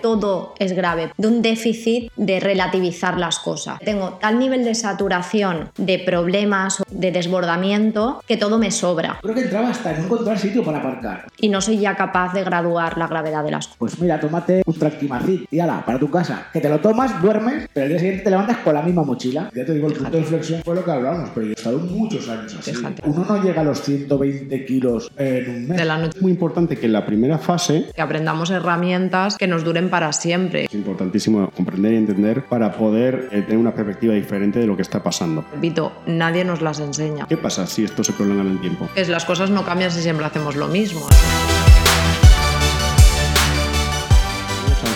todo es grave, de un déficit de relativizar las cosas. Tengo tal nivel de saturación, de problemas, de desbordamiento, que todo me sobra. Creo que entraba hasta en no encontrar sitio para aparcar. Y no soy ya capaz de graduar la gravedad de las cosas. Pues mira, tómate un tractimacid y ala, para tu casa. Que te lo tomas, duermes, pero el día siguiente te levantas con la misma mochila. Ya te digo, el punto de inflexión fue lo que hablábamos, pero yo he estado muchos años así. Fíjate. Uno no llega a los 120 kilos en un mes. De la noche. Es muy importante que en la primera fase Que aprendamos herramientas que nos duren para siempre. es importantísimo comprender y entender para poder eh, tener una perspectiva diferente de lo que está pasando. Repito, nadie nos las enseña. ¿Qué pasa si esto se prolonga en el tiempo? Que las cosas no cambian si siempre hacemos lo mismo.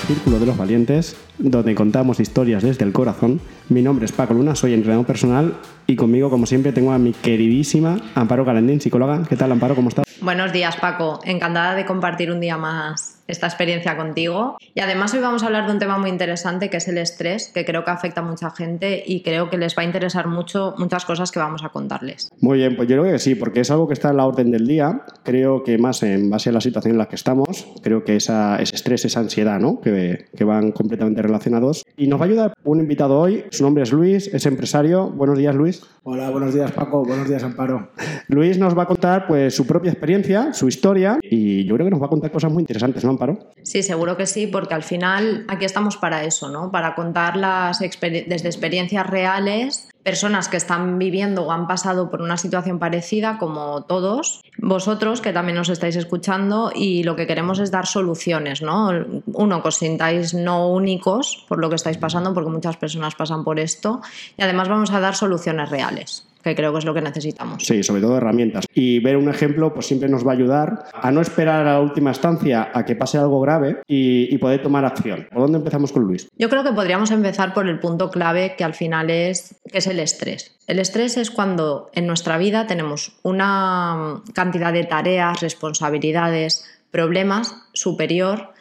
Círculo de los Valientes, donde contamos historias desde el corazón. Mi nombre es Paco Luna, soy entrenador personal y conmigo, como siempre, tengo a mi queridísima Amparo Calendín, psicóloga. ¿Qué tal, Amparo? ¿Cómo estás? Buenos días, Paco. Encantada de compartir un día más esta experiencia contigo. Y además hoy vamos a hablar de un tema muy interesante que es el estrés, que creo que afecta a mucha gente y creo que les va a interesar mucho muchas cosas que vamos a contarles. Muy bien, pues yo creo que sí, porque es algo que está en la orden del día. Creo que más en base a la situación en la que estamos, creo que esa, ese estrés, esa ansiedad, ¿no? Que, que van completamente relacionados. Y nos va a ayudar un invitado hoy. Su nombre es Luis, es empresario. Buenos días, Luis. Hola, buenos días Paco, buenos días Amparo. Luis nos va a contar pues su propia experiencia, su historia y yo creo que nos va a contar cosas muy interesantes, ¿no, Amparo? Sí, seguro que sí, porque al final aquí estamos para eso, ¿no? Para contar las exper- desde experiencias reales, personas que están viviendo o han pasado por una situación parecida, como todos, vosotros que también nos estáis escuchando, y lo que queremos es dar soluciones, ¿no? Uno, que os sintáis no únicos por lo que estáis pasando, porque muchas personas pasan por esto, y además vamos a dar soluciones reales, que creo que es lo que necesitamos. Sí, sobre todo herramientas. Y ver un ejemplo pues siempre nos va a ayudar a no esperar a la última instancia a que pase algo grave y, y poder tomar acción. ¿Por dónde empezamos con Luis? Yo creo que podríamos empezar por el punto clave que al final es, que es el estrés. El estrés es cuando en nuestra vida tenemos una cantidad de tareas, responsabilidades, problemas superior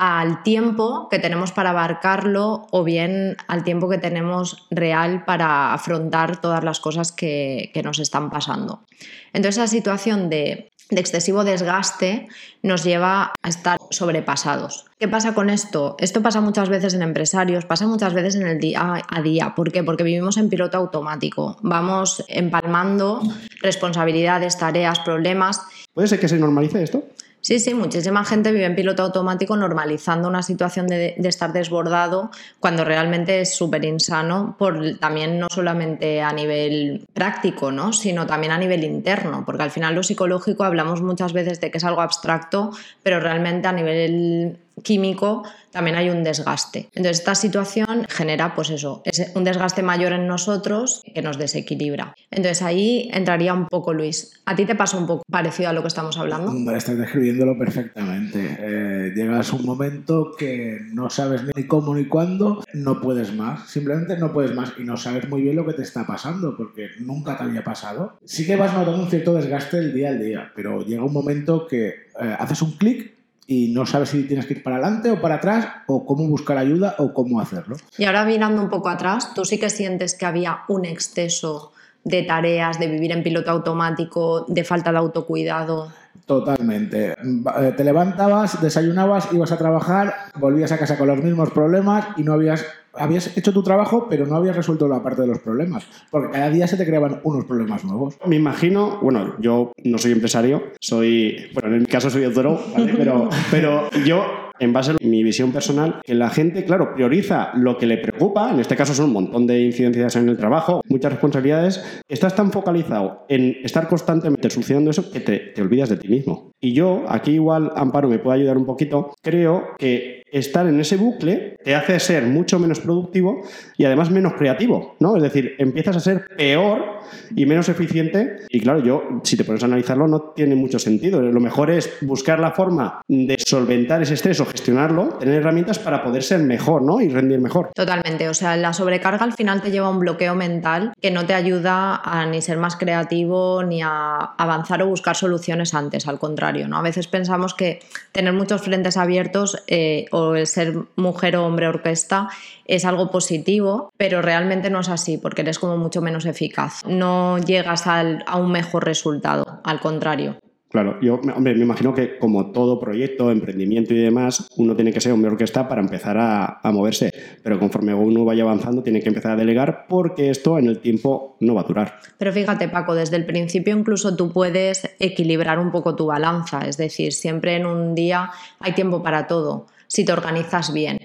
al tiempo que tenemos para abarcarlo o bien al tiempo que tenemos real para afrontar todas las cosas que, que nos están pasando. Entonces esa situación de, de excesivo desgaste nos lleva a estar sobrepasados. ¿Qué pasa con esto? Esto pasa muchas veces en empresarios, pasa muchas veces en el día a día. ¿Por qué? Porque vivimos en piloto automático. Vamos empalmando responsabilidades, tareas, problemas ¿Puede ser que se normalice esto? Sí, sí, muchísima gente vive en piloto automático normalizando una situación de, de estar desbordado cuando realmente es súper insano, por, también no solamente a nivel práctico, ¿no? sino también a nivel interno, porque al final lo psicológico hablamos muchas veces de que es algo abstracto, pero realmente a nivel químico también hay un desgaste. Entonces esta situación genera pues eso, es un desgaste mayor en nosotros que nos desequilibra. Entonces ahí entraría un poco Luis. ¿A ti te pasa un poco parecido a lo que estamos hablando? Estás describiéndolo perfectamente. Eh, llegas un momento que no sabes ni cómo ni cuándo, no puedes más. Simplemente no puedes más y no sabes muy bien lo que te está pasando porque nunca te había pasado. Sí que vas notando un cierto desgaste el día al día, pero llega un momento que eh, haces un clic y no sabes si tienes que ir para adelante o para atrás o cómo buscar ayuda o cómo hacerlo. Y ahora mirando un poco atrás, ¿tú sí que sientes que había un exceso de tareas, de vivir en piloto automático, de falta de autocuidado? Totalmente. Eh, Te levantabas, desayunabas, ibas a trabajar, volvías a casa con los mismos problemas y no habías habías hecho tu trabajo, pero no habías resuelto la parte de los problemas, porque cada día se te creaban unos problemas nuevos. Me imagino, bueno, yo no soy empresario, soy, bueno, en mi caso soy autónomo, ¿vale? pero, pero yo en base a mi visión personal, que la gente, claro, prioriza lo que le preocupa, en este caso son un montón de incidencias en el trabajo, muchas responsabilidades, estás tan focalizado en estar constantemente solucionando eso que te, te olvidas de ti mismo. Y yo, aquí igual Amparo me puede ayudar un poquito, creo que estar en ese bucle te hace ser mucho menos productivo y además menos creativo, ¿no? Es decir, empiezas a ser peor y menos eficiente y claro, yo, si te pones a analizarlo, no tiene mucho sentido. Lo mejor es buscar la forma de solventar ese estrés o gestionarlo, tener herramientas para poder ser mejor, ¿no? Y rendir mejor. Totalmente, o sea, la sobrecarga al final te lleva a un bloqueo mental que no te ayuda a ni ser más creativo ni a avanzar o buscar soluciones antes, al contrario, ¿no? A veces pensamos que tener muchos frentes abiertos eh, o el ser mujer o hombre orquesta es algo positivo, pero realmente no es así porque eres como mucho menos eficaz. No llegas al, a un mejor resultado, al contrario. Claro, yo, hombre, me imagino que como todo proyecto, emprendimiento y demás, uno tiene que ser un mejor que está para empezar a, a, moverse. Pero conforme uno vaya avanzando, tiene que empezar a delegar porque esto en el tiempo no va a durar. Pero fíjate, Paco, desde el principio incluso tú puedes equilibrar un poco tu balanza. Es decir, siempre en un día hay tiempo para todo, si te organizas bien.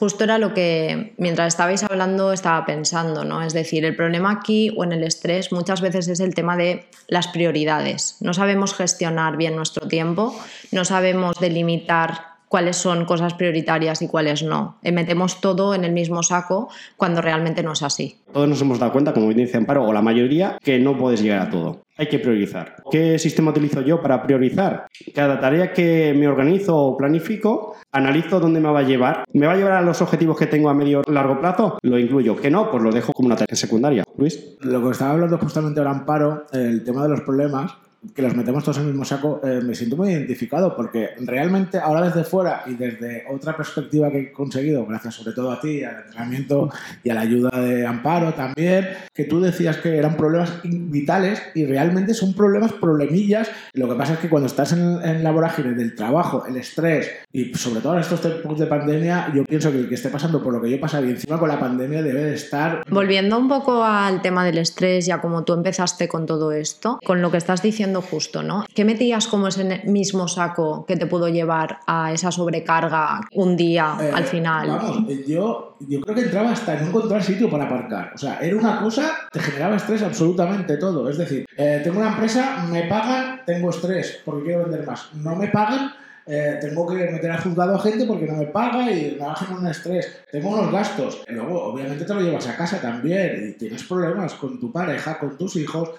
Justo era lo que mientras estabais hablando estaba pensando, ¿no? Es decir, el problema aquí o en el estrés muchas veces es el tema de las prioridades. No sabemos gestionar bien nuestro tiempo, no sabemos delimitar cuáles son cosas prioritarias y cuáles no. Eh, metemos todo en el mismo saco cuando realmente no es así. Todos nos hemos dado cuenta, como bien dice Amparo, o la mayoría, que no puedes llegar a todo. Hay que priorizar. ¿Qué sistema utilizo yo para priorizar? Cada tarea que me organizo o planifico, analizo dónde me va a llevar. ¿Me va a llevar a los objetivos que tengo a medio largo plazo? Lo incluyo. ¿Que no? Pues lo dejo como una tarea secundaria. Luis. Lo que estaba hablando justamente ahora Amparo, el tema de los problemas, que los metemos todos en el mismo saco, eh, me siento muy identificado porque realmente ahora desde fuera y desde otra perspectiva que he conseguido, gracias sobre todo a ti, al entrenamiento y a la ayuda de Amparo también, que tú decías que eran problemas vitales y realmente son problemas problemillas. Lo que pasa es que cuando estás en, en la vorágine del trabajo, el estrés y sobre todo en estos tiempos de pandemia, yo pienso que el que esté pasando por lo que yo pasaba y encima con la pandemia debe de estar... Volviendo un poco al tema del estrés, ya como tú empezaste con todo esto, con lo que estás diciendo justo, ¿no? ¿Qué metías como ese mismo saco que te pudo llevar a esa sobrecarga un día Eh, al final? Vamos, yo, yo creo que entraba hasta en no encontrar sitio para aparcar. O sea, era una cosa, te generaba estrés absolutamente todo. Es decir, eh, tengo una empresa, me pagan, tengo estrés porque quiero vender más. No me pagan, eh, tengo que meter al juzgado a gente porque no me paga y me bajan un estrés. Tengo unos gastos. Y luego, obviamente, te lo llevas a casa también y tienes problemas con tu pareja, con tus hijos.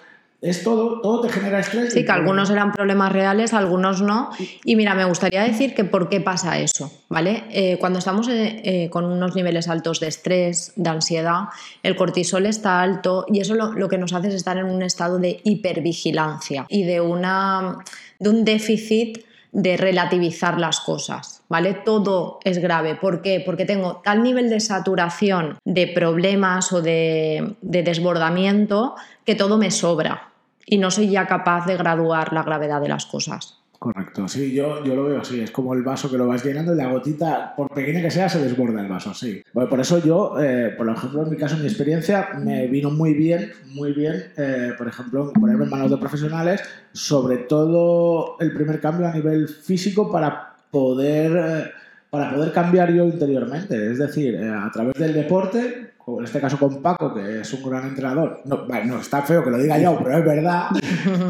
Es todo, todo te genera estrés. Sí, que algunos eran problemas reales, algunos no. Y mira, me gustaría decir que por qué pasa eso, ¿vale? Eh, cuando estamos eh, eh, con unos niveles altos de estrés, de ansiedad, el cortisol está alto y eso lo, lo que nos hace es estar en un estado de hipervigilancia y de, una, de un déficit de relativizar las cosas, ¿vale? Todo es grave. ¿Por qué? Porque tengo tal nivel de saturación de problemas o de, de desbordamiento que todo me sobra y no soy ya capaz de graduar la gravedad de las cosas. Correcto, sí, yo, yo lo veo así, es como el vaso que lo vas llenando y la gotita, por pequeña que sea, se desborda el vaso, sí. Bueno, por eso yo, eh, por ejemplo, en mi caso, en mi experiencia, me vino muy bien, muy bien, eh, por ejemplo, ponerme en manos de profesionales, sobre todo el primer cambio a nivel físico para poder, eh, para poder cambiar yo interiormente, es decir, a través del deporte, en este caso con Paco, que es un gran entrenador. No, vale, no está feo que lo diga yo, pero es verdad.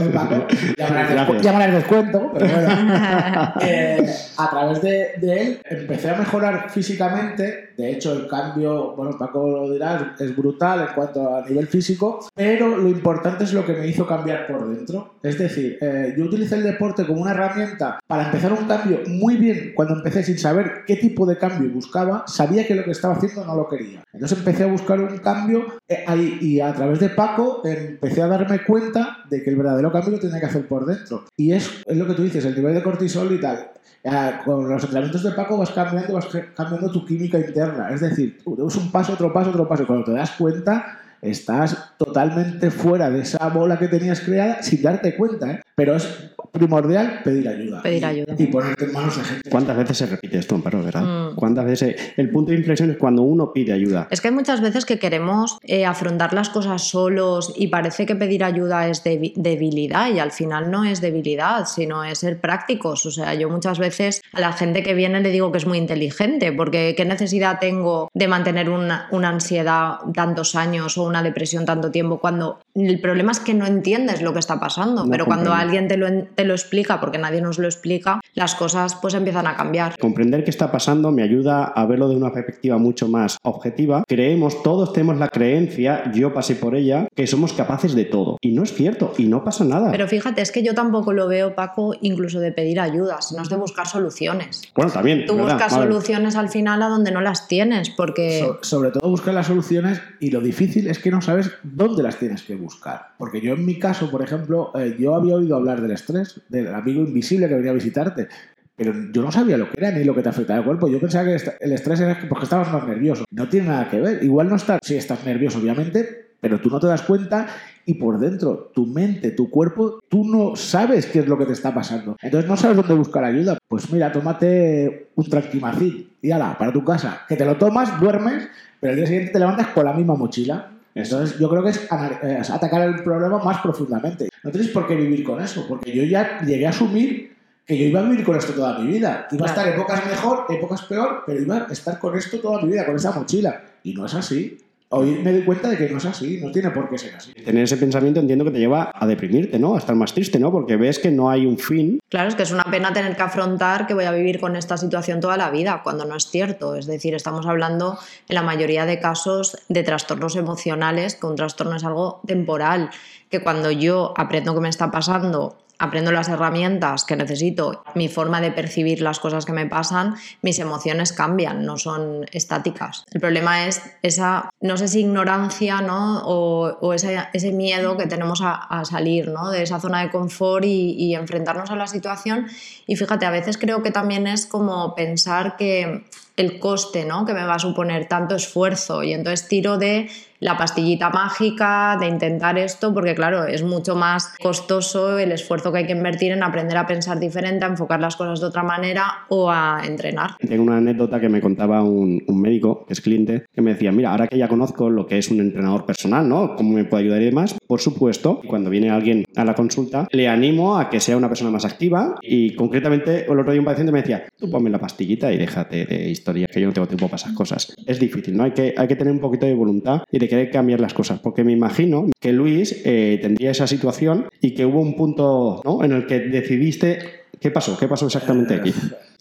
El Paco, Gracias. llamarás descuento, pero bueno. Eh, a través de, de él empecé a mejorar físicamente. De hecho, el cambio, bueno, Paco lo dirá, es brutal en cuanto a nivel físico, pero lo importante es lo que me hizo cambiar por dentro. Es decir, eh, yo utilicé el deporte como una herramienta para empezar un cambio muy bien cuando empecé sin saber qué tipo de cambio buscaba, sabía que lo que estaba haciendo no lo quería. Entonces empecé a buscar un cambio eh, ahí, y a través de Paco empecé a darme cuenta de que el verdadero cambio lo tenía que hacer por dentro. Y es, es lo que tú dices, el nivel de cortisol y tal. Eh, con los entrenamientos de Paco vas cambiando, vas cambiando tu química interna. Es decir, das un paso, otro paso, otro paso. Cuando te das cuenta, estás totalmente fuera de esa bola que tenías creada sin darte cuenta. ¿eh? Pero es primordial pedir ayuda. Pedir Y- ayuda. Y, ponerte en manos de gente. ¿Cuántas veces se repite esto, Amparo, verdad? Mm. ¿Cuántas veces? El punto de inflexión es cuando uno pide ayuda. Es que hay muchas veces que queremos eh, afrontar las cosas solos y parece que pedir ayuda es debi- debilidad y al final no es debilidad, sino es ser prácticos. O sea, yo muchas veces a la gente que viene le digo que es muy inteligente porque qué necesidad tengo de mantener una, una ansiedad tantos años o una depresión tanto tiempo cuando el problema es que no entiendes lo que está pasando, No pero cuando alguien te lo, te lo explica, porque nadie nos lo explica, las cosas pues empiezan a cambiar. Comprender qué está pasando me ayuda a verlo de una perspectiva mucho más objetiva. Creemos, todos tenemos la creencia, yo pasé por ella, que somos capaces de todo. Y no es cierto, y no pasa nada. Pero fíjate, es que yo tampoco lo veo, Paco, incluso de pedir ayuda, sino es de buscar soluciones. bueno, también. Tú ¿verdad? buscas Vale. soluciones al final a donde no las tienes, porque So- sobre todo buscar las soluciones y lo difícil es que no sabes dónde las tienes que buscar. Porque yo en mi caso, por ejemplo, eh, yo había oído hablar del estrés, del amigo invisible que venía a visitarte, pero yo no sabía lo que era ni lo que te afectaba el cuerpo. Yo pensaba que el estrés era que- porque estabas más nervioso. No tiene nada que ver. Igual no estás, sí estás nervioso, obviamente, pero tú no te das cuenta y por dentro, tu mente, tu cuerpo, tú no sabes qué es lo que te está pasando. Entonces no sabes dónde buscar ayuda. Pues mira, tómate un tranquimacín y ala, para tu casa. Que te lo tomas, duermes, pero el día siguiente te levantas con la misma mochila. Entonces yo creo que es eh, atacar el problema más profundamente. No tienes por qué vivir con eso, porque yo ya llegué a asumir que yo iba a vivir con esto toda mi vida. Iba a estar épocas mejor, épocas peor, pero iba a estar con esto toda mi vida, con esa mochila. Y no es así. Hoy me doy cuenta de que no es así, no tiene por qué ser así. Tener ese pensamiento entiendo que te lleva a deprimirte, ¿no? A estar más triste, ¿no? Porque ves que no hay un fin. Claro, es que es una pena tener que afrontar que voy a vivir con esta situación toda la vida, cuando no es cierto. Es decir, estamos hablando en la mayoría de casos de trastornos emocionales, que un trastorno es algo temporal, que cuando yo aprendo qué me está pasando aprendo las herramientas que necesito, mi forma de percibir las cosas que me pasan, mis emociones cambian, no son estáticas. El problema es esa, no sé si ignorancia ¿no? o, ese, miedo que tenemos a, salir ¿no? de esa zona de confort y enfrentarnos a la situación. Y fíjate, a veces creo que también es como pensar que el coste ¿no? que me va a suponer tanto esfuerzo y entonces tiro de la pastillita mágica, de intentar esto, porque claro, es mucho más costoso el esfuerzo que hay que invertir en aprender a pensar diferente, a enfocar las cosas de otra manera o a entrenar. Tengo una anécdota que me contaba un, médico, que es cliente, que me decía, mira, ahora que ya conozco lo que es un entrenador personal, ¿no? ¿Cómo me puede ayudar y? Por supuesto, cuando viene alguien a la consulta, le animo a que sea una persona más activa y concretamente el otro día un paciente me decía, tú ponme la pastillita y déjate de historia, que yo no tengo tiempo para esas cosas. Es difícil, ¿no? Hay que, tener un poquito de voluntad y de querer cambiar las cosas, porque me imagino que Luis eh, tendría esa situación y que hubo un punto en el que decidiste ¿Qué pasó? ¿Qué pasó exactamente aquí?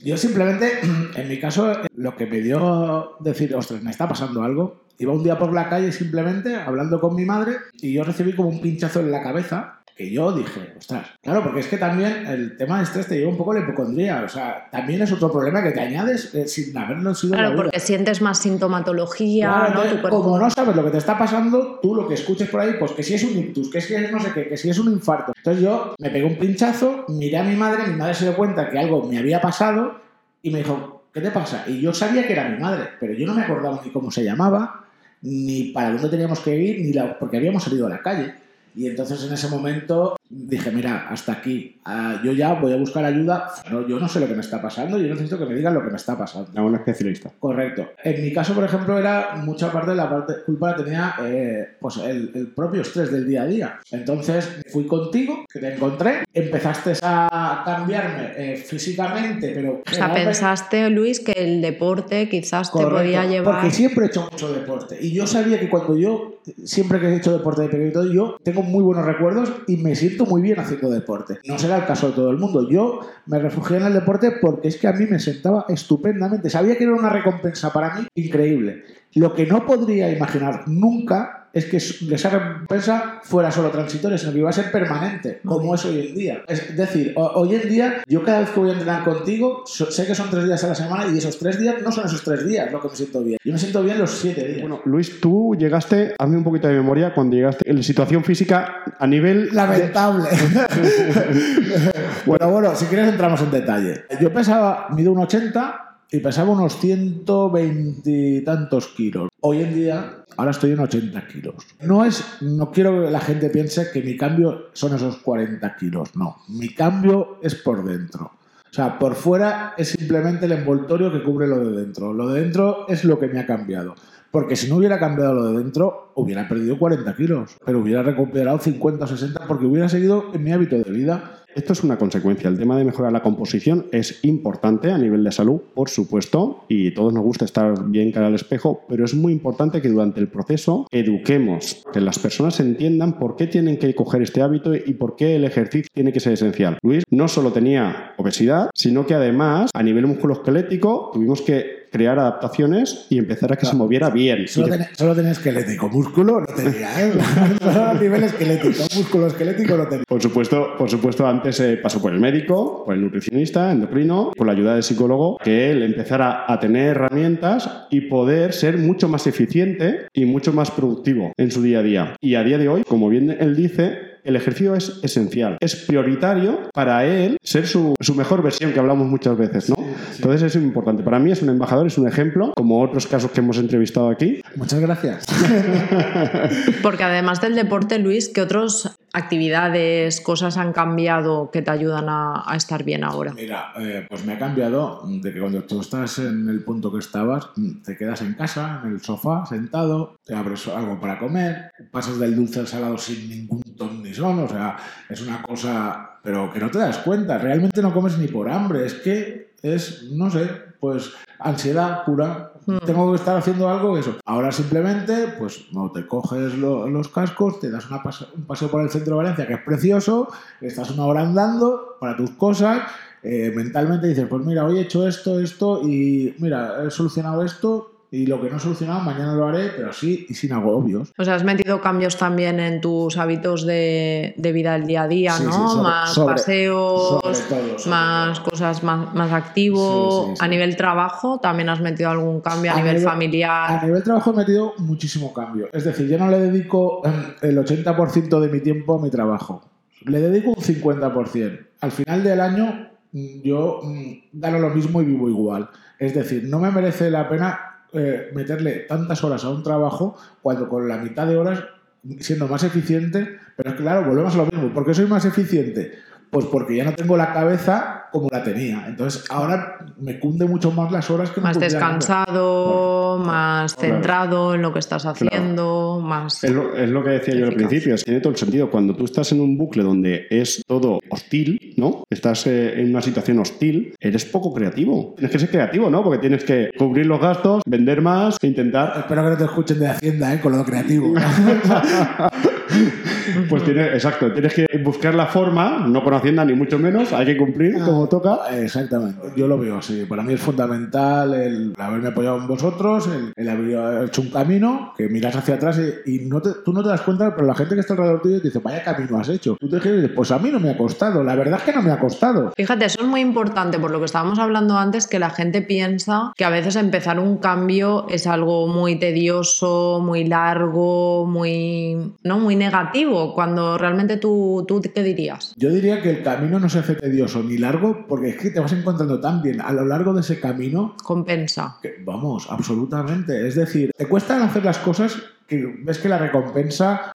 Yo simplemente, en mi caso, lo que me decir, ostras, me está pasando algo. Iba un día por la calle simplemente hablando con mi madre y yo recibí como un pinchazo en la cabeza que yo dije, ostras, claro, porque es que también el tema de estrés te lleva un poco la hipocondría, o sea, también es otro problema que te añades eh, sin haberlo sido. Claro, porque sientes más sintomatología, ¿no? Como no sabes lo que te está pasando, tú lo que escuches por ahí, pues que si es un ictus, que si es no sé qué, que si es un infarto. Entonces yo me pegué un pinchazo, miré a mi madre, mi madre se dio cuenta que algo me había pasado y me dijo, ¿qué te pasa? Y yo sabía que era mi madre, pero yo no me acordaba ni cómo se llamaba, ni para dónde teníamos que ir, ni la, porque habíamos salido a la calle. Y entonces en ese momento dije, mira, hasta aquí. Ah, yo ya voy a buscar ayuda. yo no sé lo que me está pasando, yo necesito que me digan lo que me está pasando. A un especialista. Correcto. En mi caso, por ejemplo, era mucha parte de la parte culpa la tenía eh, pues el, propio estrés del día a día. Entonces fui contigo, que te encontré, empezaste a cambiarme eh, físicamente, pero... O sea, pensaste, Luis, que el deporte quizás te podía llevar... Porque siempre he hecho mucho deporte. Y yo sabía que cuando yo, siempre que he hecho deporte de pequeño, yo tengo muy buenos recuerdos y me siento muy bien haciendo deporte. No será el caso de todo el mundo. Yo me refugié en el deporte porque es que a mí me sentaba estupendamente. Sabía que era una recompensa para mí increíble. Lo que no podría imaginar nunca es que esa recompensa fuera solo transitoria, sino que iba a ser permanente, como es hoy en día. Es decir, hoy en día, yo cada vez que voy a entrenar contigo, sé que son tres días a la semana y esos tres días no son esos tres días lo que me siento bien. Yo me siento bien los siete días. Bueno, Luis, tú llegaste, hazme un poquito de memoria, cuando llegaste en situación física a nivel... Lamentable. bueno, bueno, si quieres entramos en detalle. Yo pesaba, mido un 80 y pesaba unos 120 y tantos kilos. Hoy en día, ahora estoy en 80 kilos. No es, no quiero que la gente piense que mi cambio son esos 40 kilos, no. Mi cambio es por dentro. O sea, por fuera es simplemente el envoltorio que cubre lo de dentro. Lo de dentro es lo que me ha cambiado. Porque si no hubiera cambiado lo de dentro, hubiera perdido 40 kilos, pero hubiera recuperado 50 o 60 porque hubiera seguido en mi hábito de vida esto es una consecuencia. El tema de mejorar la composición es importante a nivel de salud, por supuesto, y todos nos gusta estar bien cara al espejo, pero es muy importante que durante el proceso eduquemos, que las personas entiendan por qué tienen que coger este hábito y por qué el ejercicio tiene que ser esencial. Luis no solo tenía obesidad, sino que además a nivel musculoesquelético tuvimos que crear adaptaciones y empezar a que se moviera bien. Solo, tenía, esquelético, músculo no tenía, ¿eh? solo a nivel esquelético, músculo esquelético no tenía. Por supuesto, por supuesto antes se pasó por el médico, por el nutricionista, endocrino, por la ayuda del psicólogo, que él empezara a tener herramientas y poder ser mucho más eficiente y mucho más productivo en su día a día. Y a día de hoy, como bien él dice, el ejercicio es esencial, es prioritario para él ser su, mejor versión, que hablamos muchas veces, ¿no? Entonces es importante. Para mí es un embajador, es un ejemplo, como otros casos que hemos entrevistado aquí. Muchas gracias. Porque además del deporte, Luis, ¿qué otras actividades, cosas han cambiado que te ayudan a, a estar bien ahora? Mira, eh, pues me ha cambiado de que cuando tú estás en el punto que estabas, te quedas en casa, en el sofá, sentado, te abres algo para comer, pasas del dulce al salado sin ningún ton ni son, o sea, es una cosa, pero que no te das cuenta, realmente no comes ni por hambre, es que es, no sé, pues ansiedad pura. Tengo que estar haciendo algo, eso. Ahora simplemente, pues no te coges lo- los cascos, te das una pase- un paseo por el centro de Valencia, que es precioso, estás una hora andando para tus cosas, eh, mentalmente dices, pues mira, hoy he hecho esto, esto, y mira, he solucionado esto, y lo que no he solucionado mañana lo haré, pero así y sin agobios. O sea, has metido cambios también en tus hábitos de, de vida del día a día, Sí, ¿no? sí, sobre- más sobre- paseos, sobre todo, sobre más todo. cosas más, más activo. Sí. A nivel trabajo, también has metido algún cambio a, A nivel, nivel- familiar. A nivel trabajo he metido muchísimo cambio. Es decir, yo no le dedico em, el 80% de mi tiempo a mi trabajo. Le dedico un 50%. Al final del año mm, yo mm, gano lo mismo y vivo igual. Es decir, no me merece la pena eh, meterle tantas horas a un trabajo cuando con la mitad de horas siendo más eficiente. Pero claro, volvemos a lo mismo. ¿Por qué soy más eficiente? Pues porque ya no tengo la cabeza como la tenía. Entonces ahora me cunde mucho más las horas que me Más descansado, más Claro. centrado en lo que estás haciendo, más... Es lo, es lo que decía yo al principio, es que tiene todo el sentido. Cuando tú estás en un bucle donde es todo hostil, ¿no? Estás eh, en una situación hostil, eres poco creativo. Tienes que ser creativo, ¿no? Porque tienes que cubrir los gastos, vender más, e intentar. Espero que no te escuchen de Hacienda, ¿eh? Con lo creativo. Pues tienes, exacto, tienes que buscar la forma, no con Hacienda ni mucho menos, hay que cumplir como toca. Exactamente. Yo lo veo así. Para mí es fundamental el haberme apoyado en vosotros, el, el haber hecho un camino, que miras hacia atrás y, y no te- tú no te das cuenta, pero la gente que está alrededor tuyo te dice, vaya camino has hecho. Tú te dices, pues a mí no me ha costado. La verdad es que no me ha costado. Fíjate, eso es muy importante por lo que estábamos hablando antes, que la gente piensa que a veces empezar un cambio es algo muy tedioso, muy largo, muy, ¿no? muy negativo, cuando realmente tú, tú ¿qué dirías? Yo diría que el camino no se hace tedioso ni largo, porque es que te vas encontrando tan bien a lo largo de ese camino Compensa. que, vamos, absolutamente. Es decir, te cuesta hacer las cosas que ves que la recompensa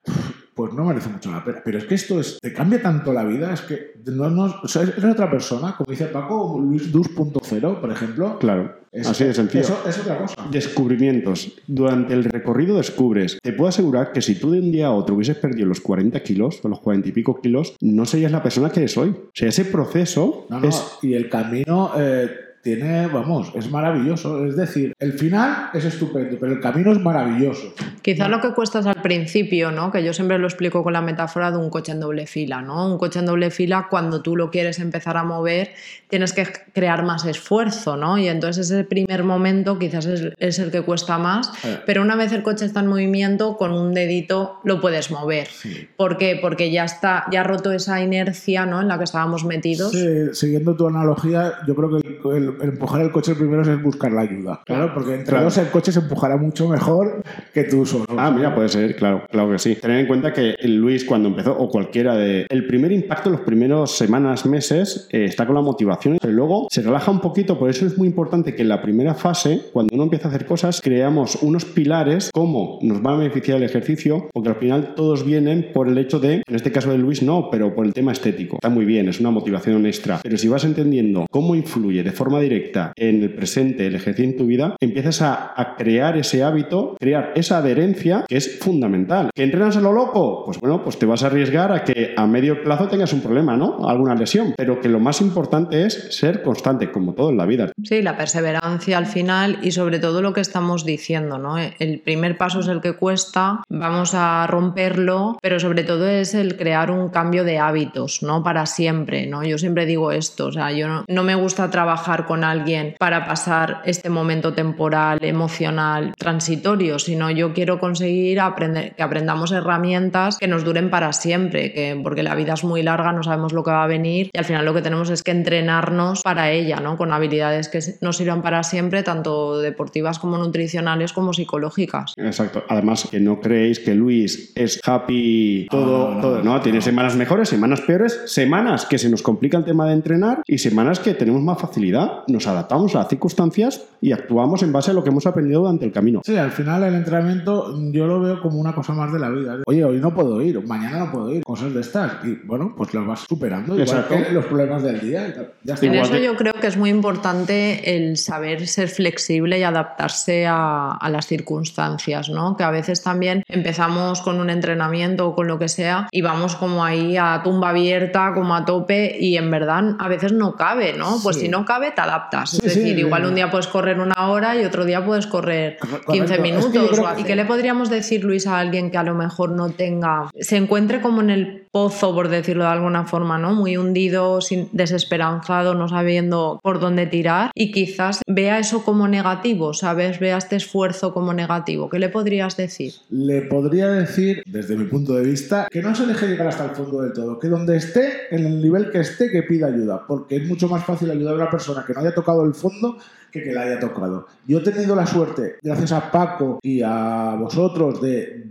pues no merece mucho la pena. Pero es que esto es, te cambia tanto la vida, es que no, no, o sea, eres otra persona, como dice Paco, Luis 2.0, por ejemplo. Claro, Es- así de sencillo. Eso es otra cosa. Descubrimientos. Durante el recorrido descubres. Te puedo asegurar que si tú de un día a otro hubieses perdido los 40 kilos o los 40 y pico kilos, no serías la persona que eres hoy. O sea, ese proceso No, no, es y el camino eh, tiene, vamos, es maravilloso. Es decir, el final es estupendo, pero el camino es maravilloso. Quizá lo que cuesta es al principio, ¿no? Que yo siempre lo explico con la metáfora de un coche en doble fila, ¿no? Un coche en doble fila, cuando tú lo quieres empezar a mover, tienes que crear más esfuerzo, ¿no? Y entonces ese primer momento quizás es, es el que cuesta más, Eh. pero una vez el coche está en movimiento, con un dedito lo puedes mover. Sí. ¿Por qué? Porque ya está, ya ha roto esa inercia, ¿no? En la que estábamos metidos. Sí, siguiendo tu analogía, yo creo que el- el empujar el coche primero es buscar la ayuda. Claro, porque entre Claro. dos el coche se empujará mucho mejor que tú solo. Ah, mira, puede ser, claro, claro que sí. Tener en cuenta que Luis cuando empezó, o cualquiera de... El primer impacto, los primeros semanas, meses, eh, está con la motivación, pero luego se relaja un poquito, por eso es muy importante que en la primera fase, cuando uno empieza a hacer cosas, creamos unos pilares, cómo nos va a beneficiar el ejercicio, porque al final todos vienen por el hecho de, en este caso de Luis no, pero por el tema estético. Está muy bien, es una motivación extra. Pero si vas entendiendo cómo influye de forma directa en el presente el ejercicio en tu vida, empiezas a, crear ese hábito, crear esa adherencia que es fundamental. ¿Que entrenas a lo loco? Pues bueno, pues te vas a arriesgar a que a medio plazo tengas un problema, ¿no? Alguna lesión. Pero que lo más importante es ser constante, como todo en la vida. Sí, la perseverancia al final y sobre todo lo que estamos diciendo, ¿no? El primer paso es el que cuesta, vamos a romperlo, pero sobre todo es el crear un cambio de hábitos, ¿no? Para siempre, ¿no? Yo siempre digo esto, o sea, yo no, no me gusta trabajar con alguien para pasar este momento temporal, emocional, transitorio, sino yo quiero conseguir aprender, que aprendamos herramientas que nos duren para siempre, que, porque la vida es muy larga, no sabemos lo que va a venir y al final lo que tenemos es que entrenarnos para ella, ¿no? Con habilidades que nos sirvan para siempre, tanto deportivas como nutricionales como psicológicas. Exacto. Además, que no creéis que Luis es happy todo, todo, ¿no? no. Tiene semanas mejores, semanas peores, semanas que se nos complica el tema de entrenar y semanas que tenemos más facilidad. Nos adaptamos a las circunstancias y actuamos en base a lo que hemos aprendido durante el camino. Sí, al final el entrenamiento yo lo veo como una cosa más de la vida. Oye, hoy no puedo ir, mañana no puedo ir, cosas de estas. Y bueno, pues las vas superando, igual Exacto. que los problemas del día. Ya está. En Igual eso que- yo creo que es muy importante el saber ser flexible y adaptarse a, a las circunstancias, ¿no? Que a veces también empezamos con un entrenamiento o con lo que sea y vamos como ahí a tumba abierta, como a tope y en verdad a veces no cabe, ¿no? Pues Sí. si no cabe te adaptas. Sí, es decir, sí, igual un día puedes correr una hora y otro día puedes correr Correcto. 15 Es que yo minutos. que- ¿Y qué le podríamos decir, Luis, a alguien que a lo mejor no tenga, se encuentre como en el pozo, por decirlo de alguna forma, ¿no? Muy hundido, sin, desesperanzado, no sabiendo por dónde tirar y quizás vea eso como negativo, ¿sabes? Vea este esfuerzo como negativo. ¿Qué le podrías decir? Le podría decir, desde mi punto de vista, que no se deje llegar hasta el fondo del todo, que donde esté, en el nivel que esté, que pida ayuda, porque es mucho más fácil ayudar a una persona que no haya tocado el fondo que que la haya tocado. Yo he tenido la suerte, gracias a Paco y a vosotros, de,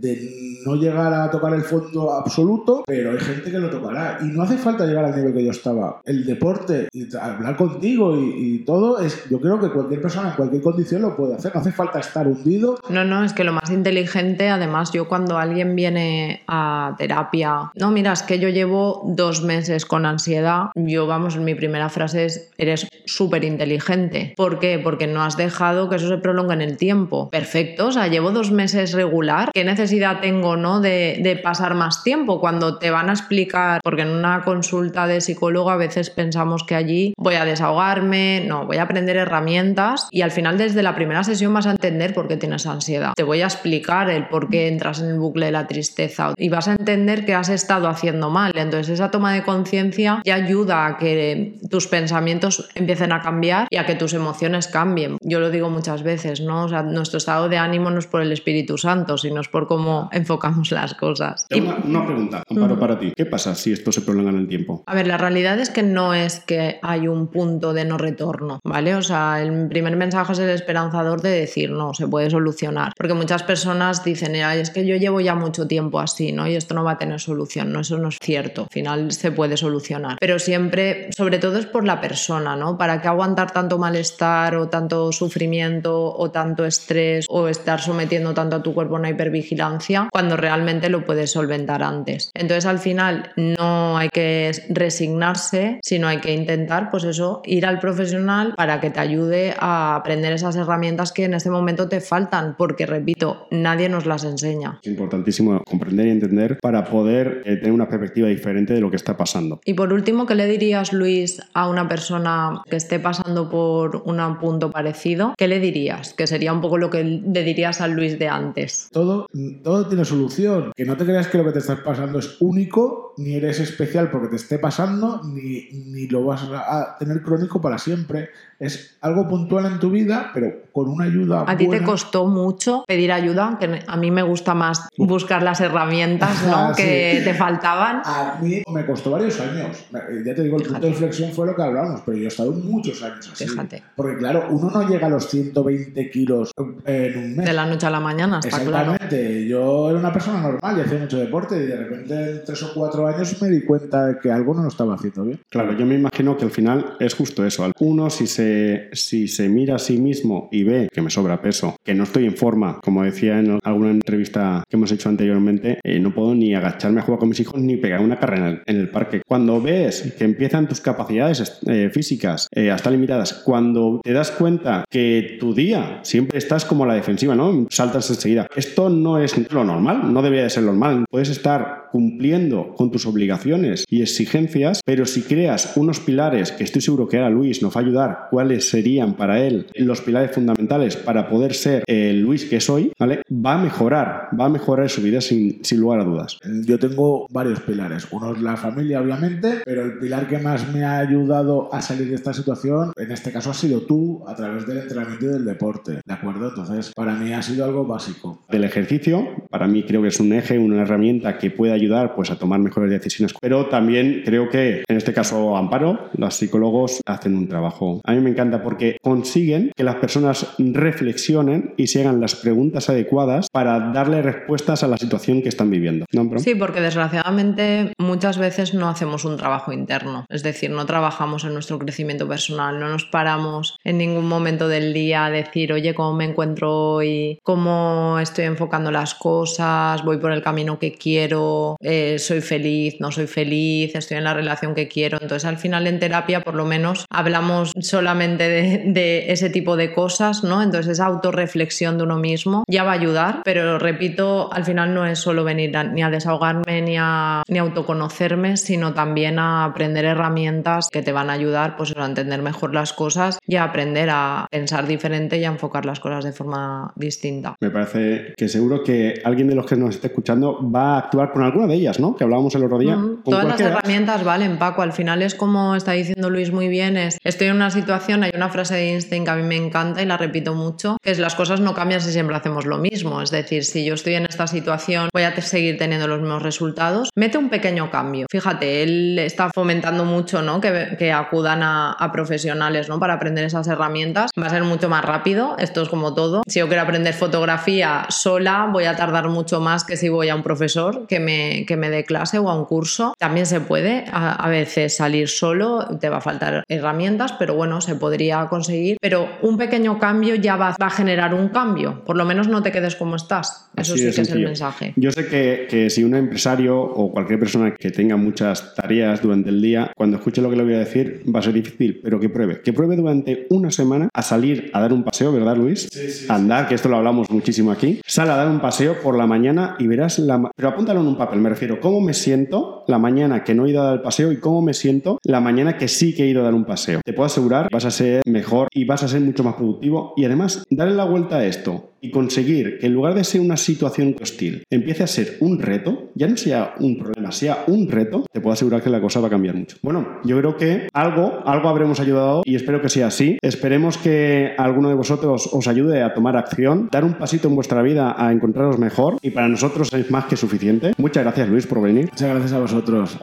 no llegar a tocar el fondo absoluto, pero hay gente que lo tocará. Y no hace falta llegar al nivel que yo estaba. El deporte, hablar contigo y, todo, es, yo creo que cualquier persona en cualquier condición lo puede hacer. No hace falta estar hundido No, no, es que lo más inteligente, además, yo cuando alguien viene a terapia, no, mira, es que yo llevo dos meses con ansiedad, yo, vamos, mi primera frase es, eres súper inteligente. ¿Por Porque no has dejado que eso se prolongue en el tiempo. Perfecto, o sea, llevo dos meses regular, ¿qué necesidad tengo, no, de, de pasar más tiempo? Cuando te van a explicar, porque en una consulta de psicólogo a veces pensamos que allí voy a desahogarme, no, voy a aprender herramientas y al final desde la primera sesión vas a entender por qué tienes ansiedad. Te voy a explicar el por qué entras en el bucle de la tristeza y vas a entender que has estado haciendo mal. Entonces esa toma de conciencia ya ayuda a que tus pensamientos empiecen a cambiar y a que tus emociones cambien. Yo lo digo muchas veces, ¿no? O sea, nuestro estado de ánimo no es por el Espíritu Santo, sino es por cómo enfocamos las cosas. Y- una, una pregunta, Amparo, para ti. ¿Qué pasa si esto se prolonga en el tiempo? A ver, la realidad es que no es que hay un punto de no retorno, ¿vale? O sea, el primer mensaje es el esperanzador de decir, no, se puede solucionar. Porque muchas personas dicen, "Ay, es que yo llevo ya mucho tiempo así, ¿no? Y esto no va a tener solución, ¿no? Eso no es cierto. Al final se puede solucionar. Pero siempre, sobre todo es por la persona, ¿no? ¿Para qué aguantar tanto malestar o tanto sufrimiento o tanto estrés o estar sometiendo tanto a tu cuerpo a una hipervigilancia cuando realmente lo puedes solventar antes? Entonces, al final, no hay que resignarse, sino hay que intentar, pues eso, ir al profesional para que te ayude a aprender esas herramientas que en este momento te faltan, porque repito, nadie nos las enseña. Es importantísimo comprender y entender para poder eh, tener una perspectiva diferente de lo que está pasando. Y por último, ¿qué le dirías, Luis, a una persona que esté pasando por un punto parecido? ¿Qué le dirías? Que sería un poco lo que le dirías al Luis de antes. Todo, todo tiene solución. Que no te creas que lo que te estás pasando es único, ni eres especial porque te esté pasando, ni, ni lo vas a tener crónico para siempre. Es algo puntual en tu vida, pero con una ayuda. ¿A ti te costó mucho pedir ayuda? Que a mí me gusta más buscar las herramientas ¿no? Ah, sí. que te faltaban. A mí me costó varios años. Ya te digo, el punto Fíjate. de inflexión fue lo que hablamos, pero yo he estado muchos años así. Fíjate. Porque claro, uno no llega a los 120 kilos en un mes. De la noche a la mañana, está claro. Exactamente. Yo era una persona normal y hacía mucho deporte y de repente en tres o cuatro años me di cuenta de que algo no lo estaba haciendo bien. Claro, yo me imagino que al final es justo eso. Uno, si se, si se mira a sí mismo y ve que me sobra peso, que no estoy en forma, como decía en alguna entrevista que hemos hecho anteriormente, eh, no puedo ni agacharme a jugar con mis hijos ni pegar una carrera en el, parque. Cuando ves que empiezan tus capacidades eh, físicas eh, a estar limitadas, cuando te das cuenta que tu día siempre estás como a la defensiva, ¿no? Saltas enseguida. Esto no es lo normal, no debería de ser normal. Puedes estar cumpliendo con tus obligaciones y exigencias, pero si creas unos pilares que estoy seguro que ahora Luis nos va a ayudar, cuáles serían para él los pilares fundamentales para poder ser el Luis que soy, ¿vale? Va a mejorar, va a mejorar su vida sin, sin lugar a dudas. Yo tengo varios pilares. Uno es la familia, obviamente, pero el pilar que más me ha ayudado a salir de esta situación, en este caso, ha sido tú, a través del entrenamiento y del deporte. ¿De acuerdo? Entonces, para mí ha sido algo básico. Del ejercicio Para mí creo que es un eje, una herramienta que puede ayudar pues, a tomar mejores decisiones. Pero también creo que, en este caso, Amparo, los psicólogos hacen un trabajo. A mí me encanta porque consiguen que las personas reflexionen y se hagan las preguntas adecuadas para darle respuestas a la situación que están viviendo. Sí, porque desgraciadamente muchas veces no hacemos un trabajo interno. Es decir, no trabajamos en nuestro crecimiento personal, no nos paramos en ningún momento del día a decir, oye, ¿cómo me encuentro hoy? ¿Cómo estoy enfocando las cosas? ¿Voy por el camino que quiero? Eh, ¿Soy feliz? ¿No soy feliz? ¿Estoy en la relación que quiero? Entonces, al final en terapia, por lo menos, hablamos solamente de, ese tipo de cosas, ¿no? Entonces, esa autorreflexión de uno mismo ya va a ayudar, pero repito, al final no es solo venir ni a desahogarme ni a, ni autoconocerme, sino también a aprender herramientas que te van a ayudar pues, a entender mejor las cosas y a aprender a pensar diferente y a enfocar las cosas de forma distinta. Me parece que seguro que alguien de los que nos esté escuchando va a actuar con alguna de ellas, ¿no? Que hablábamos el otro día. Todas las herramientas valen, Paco. Al final es como está diciendo Luis muy bien, es estoy en una situación, hay una frase de Einstein que a mí me encanta y la repito mucho, que es las cosas no cambian si siempre hacemos lo mismo. Es decir, si yo estoy en esta situación, voy a seguir teniendo los mismos resultados. Mete un pequeño cambio. Fíjate, él está fomentando mucho ¿no? que, que acudan a, a profesionales ¿no? para aprender esas herramientas. Va a ser mucho más rápido, esto es como todo. Si yo quiero aprender fotografía sola, voy a tardar mucho más que si voy a un profesor que me, que me dé clase o a un curso. También se puede a, a veces salir solo, te va a faltar herramientas, pero bueno, se podría conseguir. Pero un pequeño cambio ya va, va a generar un cambio. Por lo menos no te quedes como estás. Eso Así sí que es el mensaje. Yo sé que, que si un empresario o cualquier persona que tenga muchas tareas durante el día, cuando escuche lo que le voy a decir, va a ser difícil, pero que pruebe. Que pruebe durante una semana a salir a dar un paseo, ¿verdad, Luis? Andar, que esto lo hablamos muchísimo aquí. Sal a dar un paseo por la mañana y verás la... Pero apúntalo en un papel, me refiero, cómo me siento la mañana que no he ido a dar el paseo y cómo me siento la mañana que sí que he ido a dar un paseo. Te puedo asegurar, vas a ser mejor y vas a ser mucho más productivo y además, darle la vuelta a esto y conseguir que en lugar de ser una situación hostil, empiece a ser un reto, ya no sea un problema, sea un reto, te puedo asegurar que la cosa va a cambiar mucho. Bueno, yo creo que algo, algo habremos ayudado y espero que sea así. Esperemos que alguno de vosotros os ayude a tomar acción, dar un pasito en vuestra vida a encontraros mejor y para nosotros es más que suficiente. Muchas gracias Luis por venir. Muchas gracias a vosotros.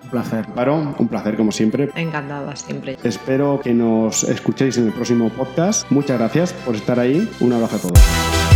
Un placer. Paro, un placer como siempre. Encantada siempre. Espero que nos escuchéis en el próximo podcast. Muchas gracias por estar ahí. Un abrazo a todos.